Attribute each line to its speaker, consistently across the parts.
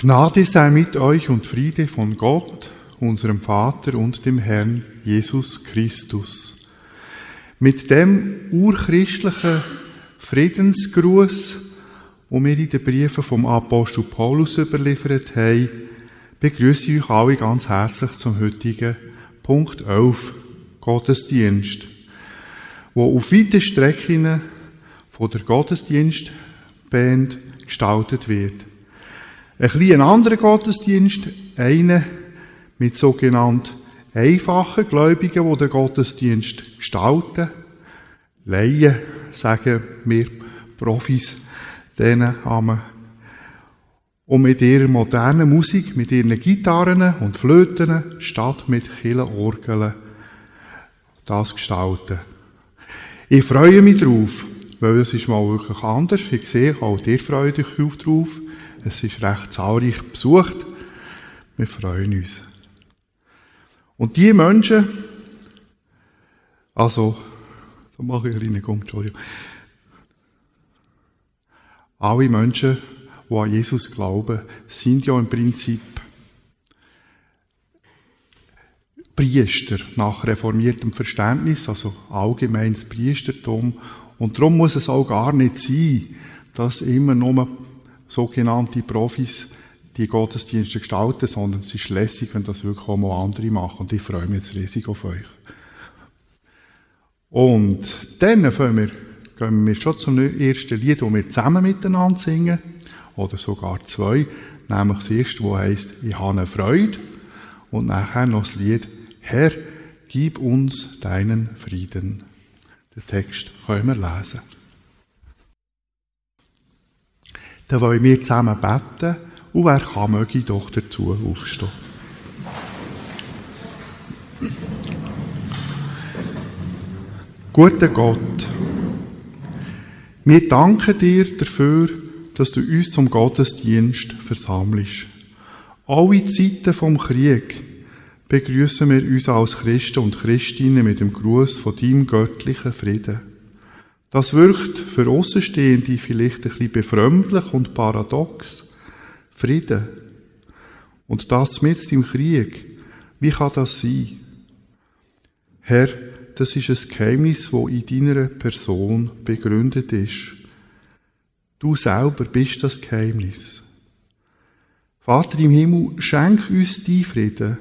Speaker 1: Gnade sei mit euch und Friede von Gott, unserem Vater und dem Herrn Jesus Christus. Mit dem urchristlichen Friedensgruß, den wir in den Briefen vom Apostel Paulus überliefert haben, begrüße ich euch alle ganz herzlich zum heutigen Punkt 11 Gottesdienst, wo auf weiten Strecken von der Gottesdienstband gestaltet wird. Ein bisschen anderer Gottesdienst, einer mit sogenannten einfachen Gläubigen, die den Gottesdienst gestalten. Laien, sagen wir Profis, denen haben und mit ihrer modernen Musik, mit ihren Gitarren und Flöten, statt mit Kirchenorgeln, das gestalten. Ich freue mich drauf, weil es ist mal wirklich anders. Ich sehe, auch ihr freut euch drauf. Es ist recht zahlreich besucht. Wir freuen uns. Und die Menschen, also, da mache ich einen kleinen Gummi, Entschuldigung. Alle Menschen, die an Jesus glauben, sind ja im Prinzip Priester nach reformiertem Verständnis, also allgemeines Priestertum. Und darum muss es auch gar nicht sein, dass immer nur sogenannte Profis die Gottesdienste gestalten, sondern es ist lässig, wenn das wirklich auch mal andere machen. Und ich freue mich jetzt riesig auf euch. Und dann wir, gehen wir schon zum ersten Lied, das wir zusammen miteinander singen. Oder sogar zwei. Nämlich das erste, das heisst, ich habe eine Freude. Und nachher noch das Lied, Herr, gib uns deinen Frieden. Den Text können wir lesen. Dann wollen wir zusammen beten und wer kann, möge doch dazu aufstehen. Guter Gott, wir danken dir dafür, dass du uns zum Gottesdienst versammelst. Alle Zeiten vom Krieg begrüßen wir uns als Christen und Christinnen mit dem Gruß von deinem göttlichen Frieden. Das wirkt für Außenstehende vielleicht ein bisschen befremdlich und paradox. Frieden. Und das mit im Krieg. Wie kann das sein? Herr, das ist ein Geheimnis, wo in deiner Person begründet ist. Du selber bist das Geheimnis. Vater im Himmel, schenk uns die Frieden,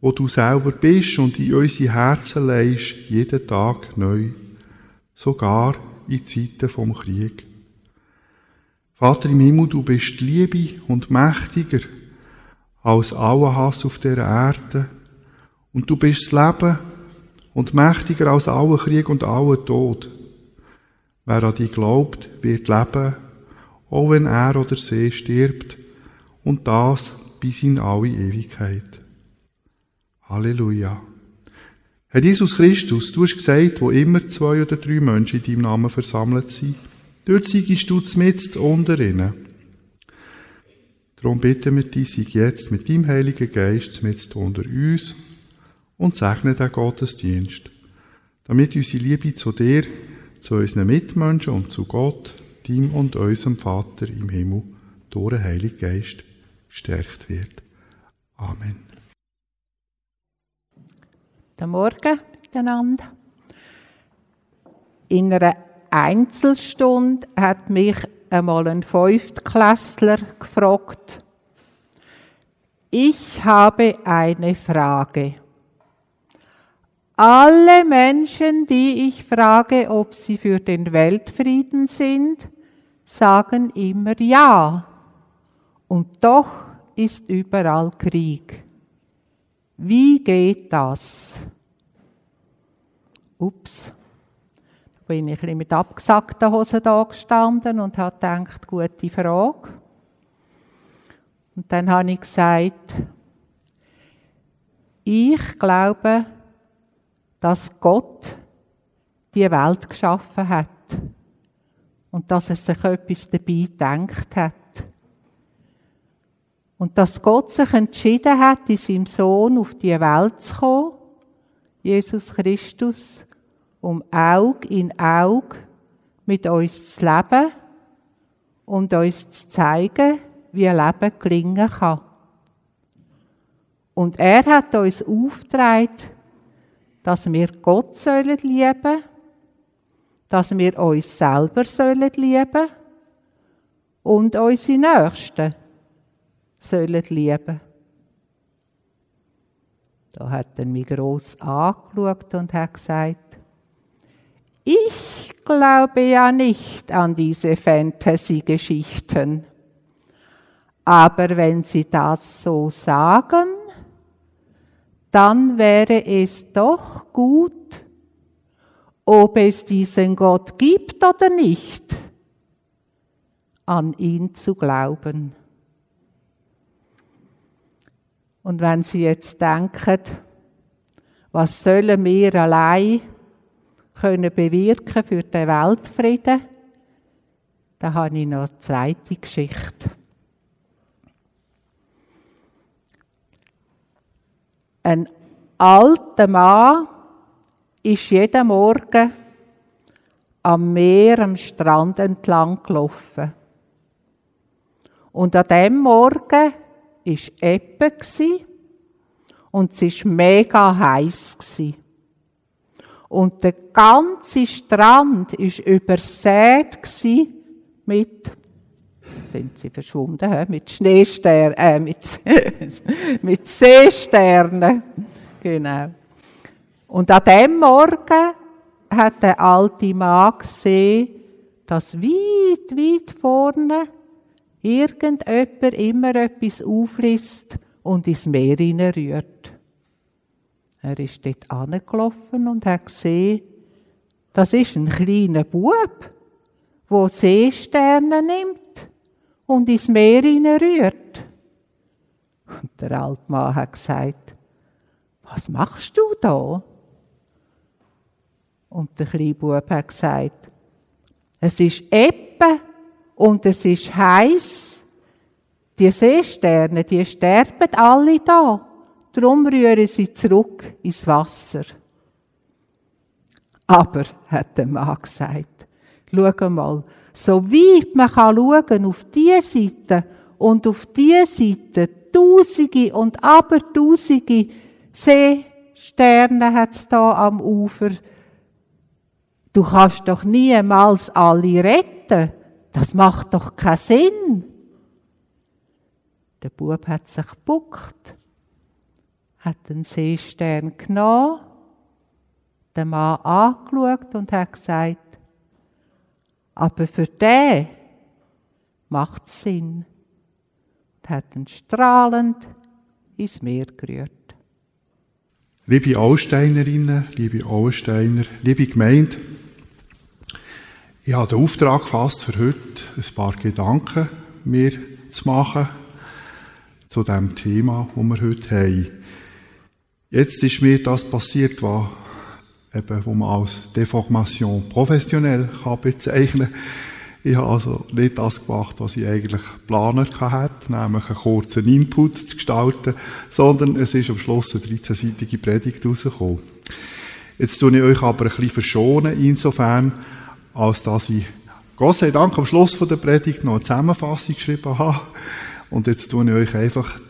Speaker 1: wo du selber bist und in unsere Herzen leist, jeden Tag neu sogar in Zeiten vom Krieg. Vater im Himmel, du bist Liebe und mächtiger als aller Hass auf der Erde. Und du bist das Leben und mächtiger als aller Krieg und aller Tod. Wer an dich glaubt, wird leben, auch wenn er oder sie stirbt, und das bis in alle Ewigkeit. Halleluja. Herr Jesus Christus, du hast gesagt, wo immer zwei oder drei Menschen in deinem Namen versammelt sind, dort siegst du mit unter ihnen. Darum bitten wir dich, sieg jetzt mit deinem Heiligen Geist mit unter uns und segne den Gottesdienst, damit unsere Liebe zu dir, zu unseren Mitmenschen und zu Gott, dem und unserem Vater im Himmel, durch den Heiligen Geist gestärkt wird. Amen.
Speaker 2: Guten Morgen miteinander. In einer Einzelstunde hat mich einmal ein Fünftklässler gefragt, ich habe eine Frage. Alle Menschen, die ich frage, ob sie für den Weltfrieden sind, sagen immer ja. Und doch ist überall Krieg. Wie geht das? Ups. Da bin ich ein mit abgesackten Hosen da gestanden und habe gedacht, gute Frage. Und dann habe ich gesagt, ich glaube, dass Gott die Welt geschaffen hat und dass er sich etwas dabei gedacht hat. Und dass Gott sich entschieden hat, in seinem Sohn auf die Welt zu kommen, Jesus Christus, um Aug in Aug mit uns zu leben und uns zu zeigen, wie Leben gelingen kann. Und er hat uns aufgetragen, dass wir Gott sollen lieben, dass wir uns selber sollen lieben und unsere Nächsten sollen lieben. Da hat er mich gross angeschaut und hat gesagt, ich glaube ja nicht an diese Fantasy-Geschichten. Aber wenn Sie das so sagen, dann wäre es doch gut, ob es diesen Gott gibt oder nicht, an ihn zu glauben. Und wenn Sie jetzt denken, was sollen wir allein können bewirken für den Weltfrieden, dann habe ich noch eine zweite Geschichte. Ein alter Mann ist jeden Morgen am Meer, am Strand entlang gelaufen. Und an dem Morgen ist Ebbe und es war mega heiß. Und der ganze Strand ist übersät mit sind sie verschwunden, mit Schneesternen, äh, mit, mit Seesternen. Genau. Und an dem Morgen hat der alte Mann gesehen, dass weit, weit vorne irgendjemand immer etwas aufliest und ins Meer rührt. Er ist dort angelaufen und hat gesehen, das ist ein kleiner Bub, der Seesterne nimmt und ins Meer rührt. Und der alte Mann hat gesagt, was machst du da? Und der kleine Bub hat gesagt, es ist Ebbe und es ist heiß. Die Seesterne, die sterben alle da. Darum rühren sie zurück ins Wasser. Aber, hat der Mann gesagt, schau mal, so weit man kann schauen auf diese Seite und auf diese Seite, Tausende und Abertausende Seesterne hat es da am Ufer. Du kannst doch niemals alle retten. Das macht doch keinen Sinn. Der Bub hat sich gebuckt, hat den Seestern genommen, den Mann angeschaut und hat gesagt, aber für den macht es Sinn. Und hat ihn strahlend ins Meer gerührt.
Speaker 1: Liebe Allsteinerinnen, liebe Allsteiner, liebe Gemeinde, ich habe den Auftrag gefasst, für heute ein paar Gedanken mir zu machen zu dem Thema, das wir heute haben. Jetzt ist mir das passiert, was eben, wo man als Deformation professionell kann bezeichnen kann. Ich habe also nicht das gemacht, was ich eigentlich geplant hatte, nämlich einen kurzen Input zu gestalten, sondern es ist am Schluss eine 13-seitige Predigt rausgekommen. Jetzt tue ich euch aber ein bisschen verschonen, insofern, als dass ich Gott sei Dank am Schluss der Predigt noch eine Zusammenfassung geschrieben habe. Und jetzt tue ich euch einfach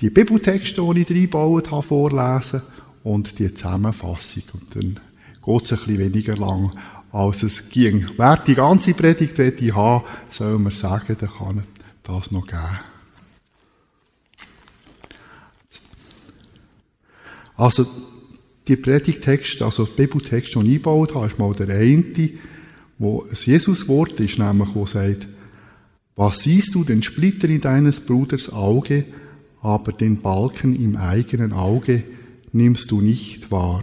Speaker 1: die Bibeltexte, die ich reingebaut habe, vorlesen und die Zusammenfassung. Und dann geht es ein bisschen weniger lang, als es ging. Wer die ganze Predigt ich haben soll mir sagen, dann kann das noch geben. Also, die Predigtexte, also die Bibeltexte, die ich eingebaut habe, ist mal der eine, wo es Jesus-Wort ist, nämlich, wo sagt, was siehst du den Splitter in deines Bruders Auge, aber den Balken im eigenen Auge nimmst du nicht wahr.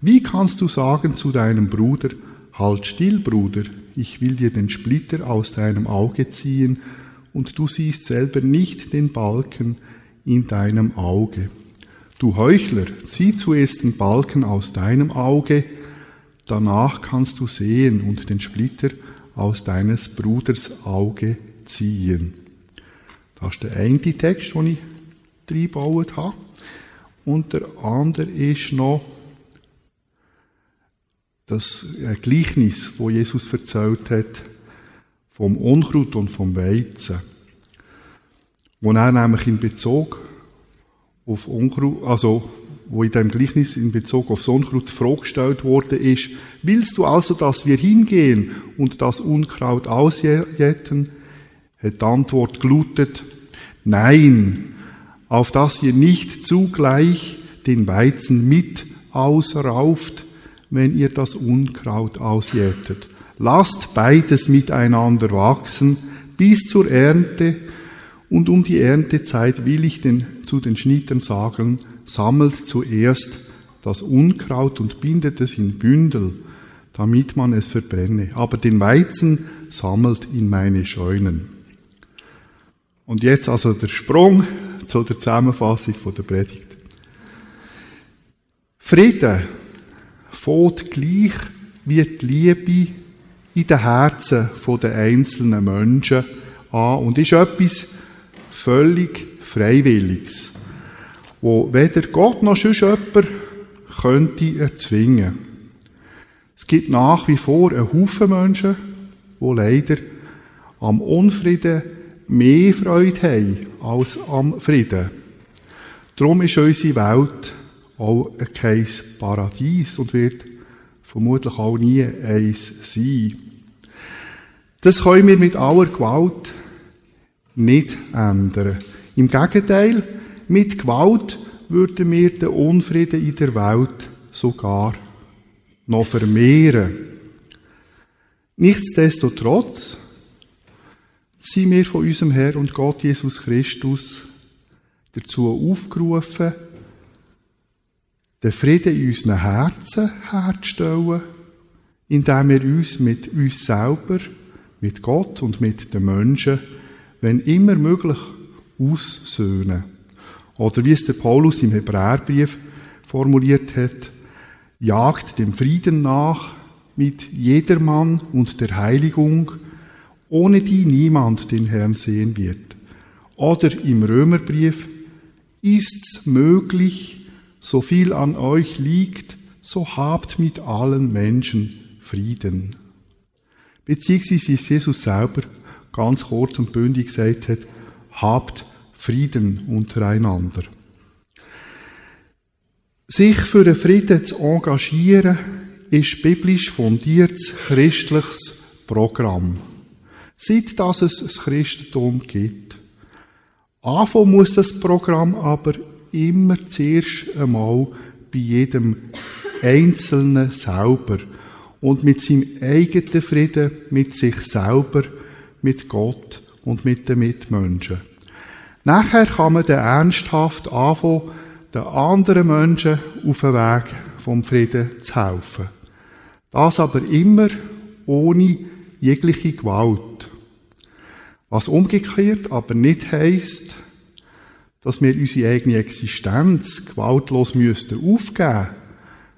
Speaker 1: Wie kannst du sagen zu deinem Bruder, halt still, Bruder, ich will dir den Splitter aus deinem Auge ziehen, und du siehst selber nicht den Balken in deinem Auge. Du Heuchler, zieh zuerst den Balken aus deinem Auge, danach kannst du sehen und den Splitter aus deines Bruders Auge ziehen. Das ist der eine Text, den ich reingebaut habe. Und der andere ist noch das Gleichnis, wo Jesus erzählt hat vom Unkraut und vom Weizen. wo er nämlich in Bezug auf Unkraut, also wo in dem Gleichnis in Bezug auf das Unkraut die Frage gestellt worden ist, willst du also, dass wir hingehen und das Unkraut ausjäten? Hat die Antwort gelautet, nein, auf dass ihr nicht zugleich den Weizen mit ausrauft, wenn ihr das Unkraut ausjätet. Lasst beides miteinander wachsen bis zur Ernte, und um die Erntezeit will ich den, zu den Schnittern sagen, sammelt zuerst das Unkraut und bindet es in Bündel, damit man es verbrenne. Aber den Weizen sammelt in meine Scheunen. Und jetzt also der Sprung zu der Zusammenfassung von der Predigt. Frieden fährt gleich wie die Liebe in den Herzen der einzelnen Menschen an und ist etwas völlig Freiwilliges, wo weder Gott noch sonst jemand könnte erzwingen. Es gibt nach wie vor einen Haufen Menschen, die leider am Unfrieden mehr Freude haben als am Frieden. Darum ist unsere Welt auch kein Paradies und wird vermutlich auch nie eins sein. Das können wir mit aller Gewalt nicht ändern. Im Gegenteil, mit Gewalt würden wir den Unfrieden in der Welt sogar noch vermehren. Nichtsdestotrotz sind wir von unserem Herr und Gott Jesus Christus dazu aufgerufen, den Frieden in unseren Herzen herzustellen, indem wir uns mit uns selber, mit Gott und mit den Menschen, wenn immer möglich, aussöhnen. Oder wie es der Paulus im Hebräerbrief formuliert hat, jagt dem Frieden nach mit jedermann und der Heiligung, ohne die niemand den Herrn sehen wird. Oder im Römerbrief, ist's möglich, so viel an euch liegt, so habt mit allen Menschen Frieden. Beziehungsweise ist Jesus selber ganz kurz und bündig gesagt hat, habt Frieden untereinander. Sich für den Frieden zu engagieren, ist biblisch fundiertes christliches Programm. Seit dass es das Christentum gibt. Anfangen muss das Programm aber immer zuerst einmal bei jedem Einzelnen selber und mit seinem eigenen Frieden mit sich selber, mit Gott und mit den Mitmenschen. Nachher kann man dann ernsthaft anfangen, den anderen Menschen auf den Weg vom Frieden zu helfen. Das aber immer ohne jegliche Gewalt. Was umgekehrt aber nicht heisst, dass wir unsere eigene Existenz gewaltlos müssten aufgeben,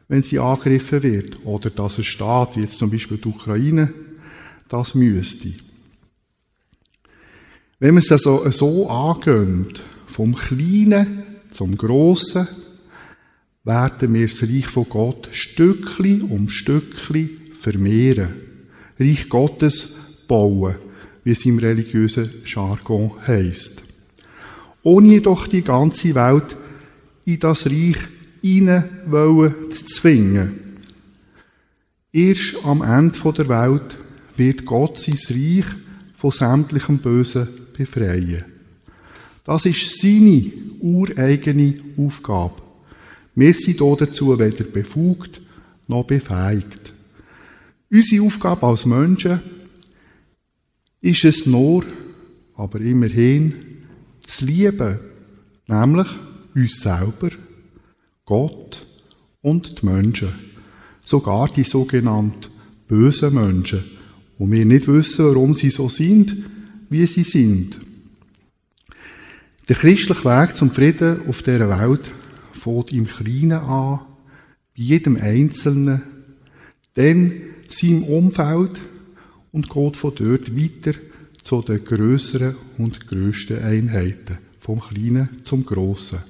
Speaker 1: wenn sie angegriffen wird, oder dass ein Staat, wie jetzt zum Beispiel die Ukraine, das müsste. Wenn wir es also so angehen, vom Kleinen zum Grossen, werden wir das Reich von Gott Stückli um Stückli vermehren. Reich Gottes bauen, wie es im religiösen Jargon heisst. Ohne jedoch die ganze Welt in das Reich hinein zu zwingen. Erst am Ende der Welt wird Gott sein Reich von sämtlichem Bösen befreien. Das ist seine ureigene Aufgabe. Wir sind dazu weder befugt noch befähigt. Unsere Aufgabe als Menschen ist es nur, aber immerhin, zu lieben, nämlich uns selber, Gott und die Menschen, sogar die sogenannten bösen Menschen, wo wir nicht wissen, warum sie so sind, wie sie sind. Der christliche Weg zum Frieden auf dieser Welt fängt im Kleinen an, bei jedem Einzelnen, dann seinem Umfeld und geht von dort weiter zu den grösseren und grössten Einheiten, vom Kleinen zum Grossen.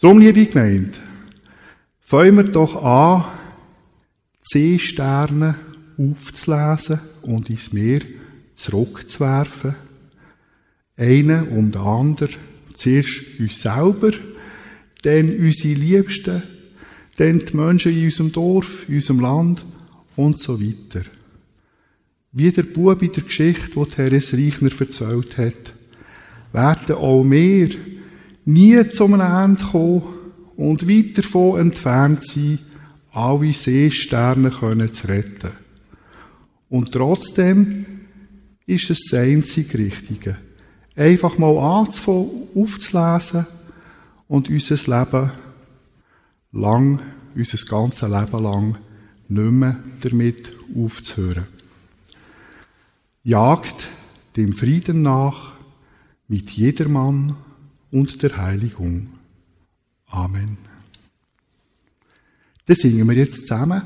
Speaker 1: Darum, liebe Gemeinde, fangen wir doch an, C-Sterne aufzulesen und ins Meer zurückzuwerfen. Einen um den anderen. Zuerst uns selber, dann unsere Liebsten, dann die Menschen in unserem Dorf, in unserem Land und so weiter. Wie der Bub in der Geschichte, die Therese Reichner erzählt hat, werden auch wir nie zum Ende kommen und weit davon entfernt sein, alle Seesterne zu retten. Und trotzdem ist es das einzig Richtige. Einfach mal anzufangen, aufzulesen und unser Leben lang, unser ganzes Leben lang nicht mehr damit aufzuhören. Jagt dem Frieden nach mit jedermann und der Heiligung. Amen. Dann singen wir jetzt zusammen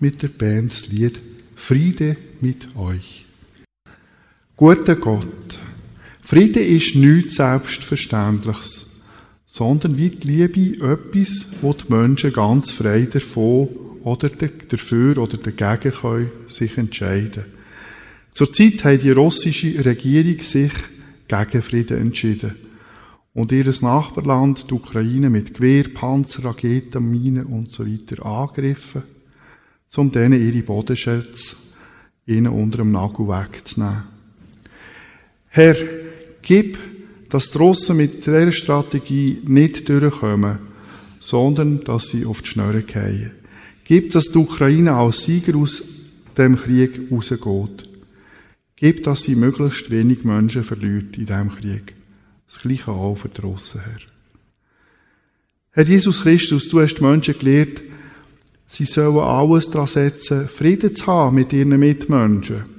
Speaker 1: mit der Band das Lied Friede mit euch. Guter Gott, Friede ist nichts Selbstverständliches, sondern wie die Liebe etwas, wo die Menschen ganz frei davon oder dafür oder dagegen können sich entscheiden. Zurzeit hat die russische Regierung sich gegen Frieden entschieden und ihr Nachbarland, die Ukraine, mit Gewehr, Panzer, Raketen, Minen und so weiter angegriffen um denen ihre Bodenschätze ihnen unter dem Nagel wegzunehmen. Herr, gib, dass die Russen mit dieser Strategie nicht durchkommen, sondern dass sie auf die Schnurre fallen. Gib, dass die Ukraine als Sieger aus dem Krieg rausgeht. Gib, dass sie möglichst wenig Menschen verliert in diesem Krieg. Das Gleiche auch für die Russen, Herr. Herr Jesus Christus, du hast die Menschen gelehrt, Sie sollen alles daran setzen, Frieden zu haben mit ihren Mitmenschen.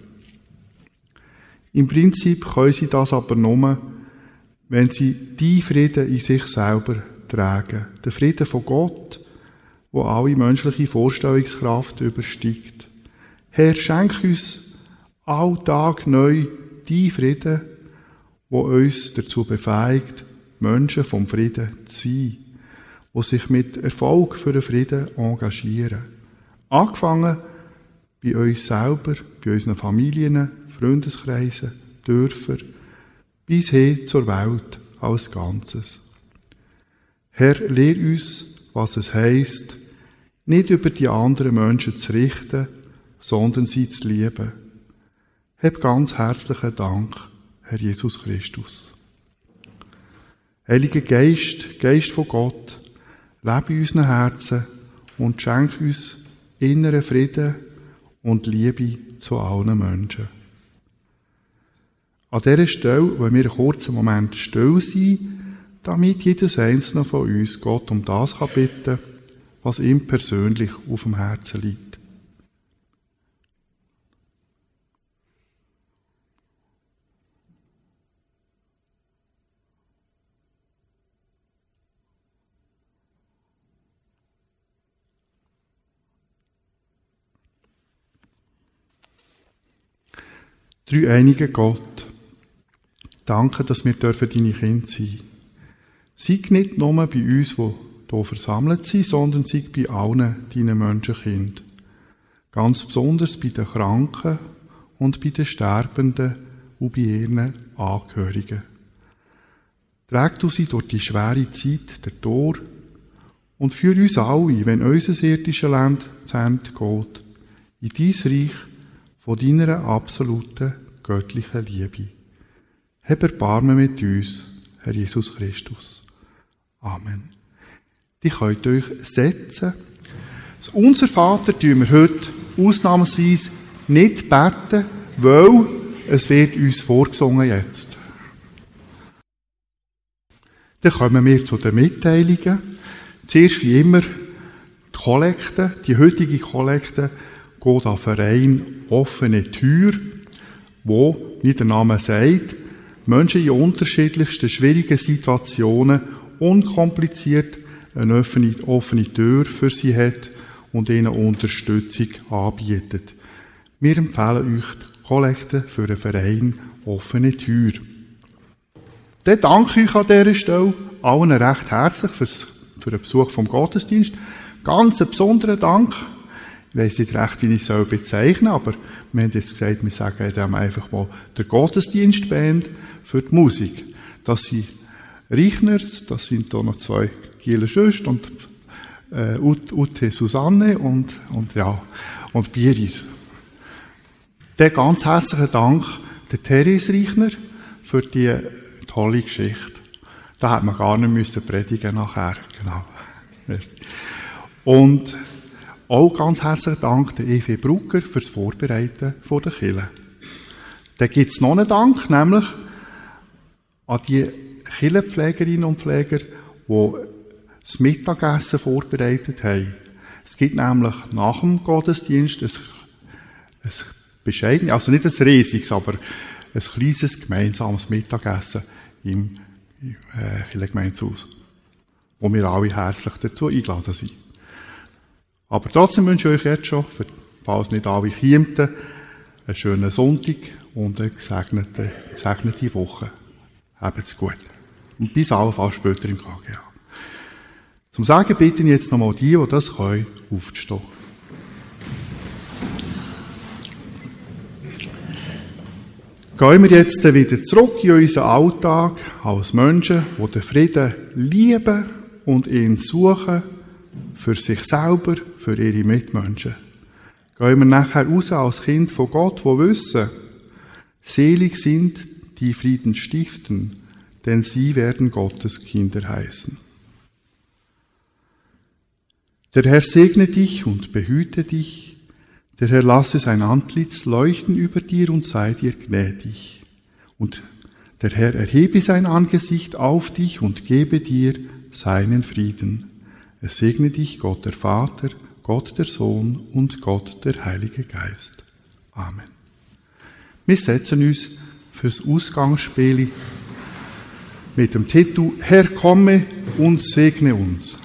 Speaker 1: Im Prinzip können sie das aber nur, wenn sie die Frieden in sich selber tragen. Der Frieden von Gott, wo alle menschliche Vorstellungskraft übersteigt. Herr, schenk uns alltag neu die Frieden, wo uns dazu befähigt, Menschen vom Frieden zu sein die sich mit Erfolg für den Frieden engagieren. Angefangen bei uns selber, bei unseren Familien, Freundeskreisen, Dörfern, bis hin zur Welt als Ganzes. Herr, lehr uns, was es heißt, nicht über die anderen Menschen zu richten, sondern sie zu lieben. Hab ganz herzlichen Dank, Herr Jesus Christus. Heiliger Geist, Geist von Gott, lebe in unseren Herzen und schenke uns inneren Frieden und Liebe zu allen Menschen. An dieser Stelle wollen wir einen kurzen Moment still sein, damit jedes einzelne von uns Gott um das bitten kann, was ihm persönlich auf dem Herzen liegt. Drei einige Gott, danke, dass wir dürfen deine Kinder sein Sei nicht nur bei uns, die hier versammelt sind, sondern sei bei allen deinen Menschenkind. Ganz besonders bei den Kranken und bei den Sterbenden und bei ihren Angehörigen. Träg du sie durch die schwere Zeit der Tor und führ uns alle, wenn unser irdisches Land zu Ende geht, in dein Reich von deiner absoluten göttlichen Liebe. Hab Erbarmen mit uns, Herr Jesus Christus. Amen. Die könnt euch setzen. Das Unser Vater tun wir heute ausnahmsweise nicht beten, weil es wird uns vorgesungen jetzt. Dann kommen wir zu den Mitteilungen. Zuerst wie immer die Kollekte, die heutige Kollekte geht an Verein Offene Tür, wo, wie der Name sagt, Menschen in unterschiedlichsten schwierigen Situationen unkompliziert eine offene, offene Tür für sie hat und ihnen Unterstützung anbietet. Wir empfehlen euch die Kollekte für den Verein Offene Tür. Dann danke ich an dieser Stelle allen recht herzlich fürs, für den Besuch vom Gottesdienst. Ganz einen besonderen Dank Ich weiss nicht recht, wie ich es bezeichnen soll, aber wir haben jetzt gesagt, wir sagen dem einfach mal der Gottesdienstband für die Musik. Das sind Reichners, das sind da noch zwei Gieler Schwestern und äh, Ute Susanne und, und ja, und Bieris. Der ganz herzlichen Dank der Therese Reichner für die tolle Geschichte. Da hat man gar nicht müssen predigen nachher. Genau. Und auch ganz herzlichen Dank der Evi Brucker fürs Vorbereiten der Kille. Da gibt es noch einen Dank, nämlich an die Killenpflegerinnen und Pfleger, die das Mittagessen vorbereitet haben. Es gibt nämlich nach dem Gottesdienst ein, ein bescheidenes, also nicht ein riesiges, aber ein kleines gemeinsames Mittagessen im äh, wo wir alle herzlich dazu eingeladen sind. Aber trotzdem wünsche ich euch jetzt schon, falls nicht alle kommen, einen schönen Sonntag und eine gesegnete, gesegnete Woche. Habt's gut. Und bis allenfalls später im KGA. Zum Sagen bitte ich jetzt nochmal die, die das können, aufzustehen. Gehen wir jetzt wieder zurück in unseren Alltag als Menschen, die den Frieden lieben und ihn suchen für sich selber, für ihre Mitmenschen. Gehen wir nachher raus als Kind von Gott, wo wissen, selig sind die Frieden stiften, denn sie werden Gottes Kinder heißen. Der Herr segne dich und behüte dich. Der Herr lasse sein Antlitz leuchten über dir und sei dir gnädig. Und der Herr erhebe sein Angesicht auf dich und gebe dir seinen Frieden. Er segne dich, Gott der Vater, Gott der Sohn und Gott der Heilige Geist. Amen. Wir setzen uns fürs Ausgangsspiel mit dem Titel Herr komme und segne uns.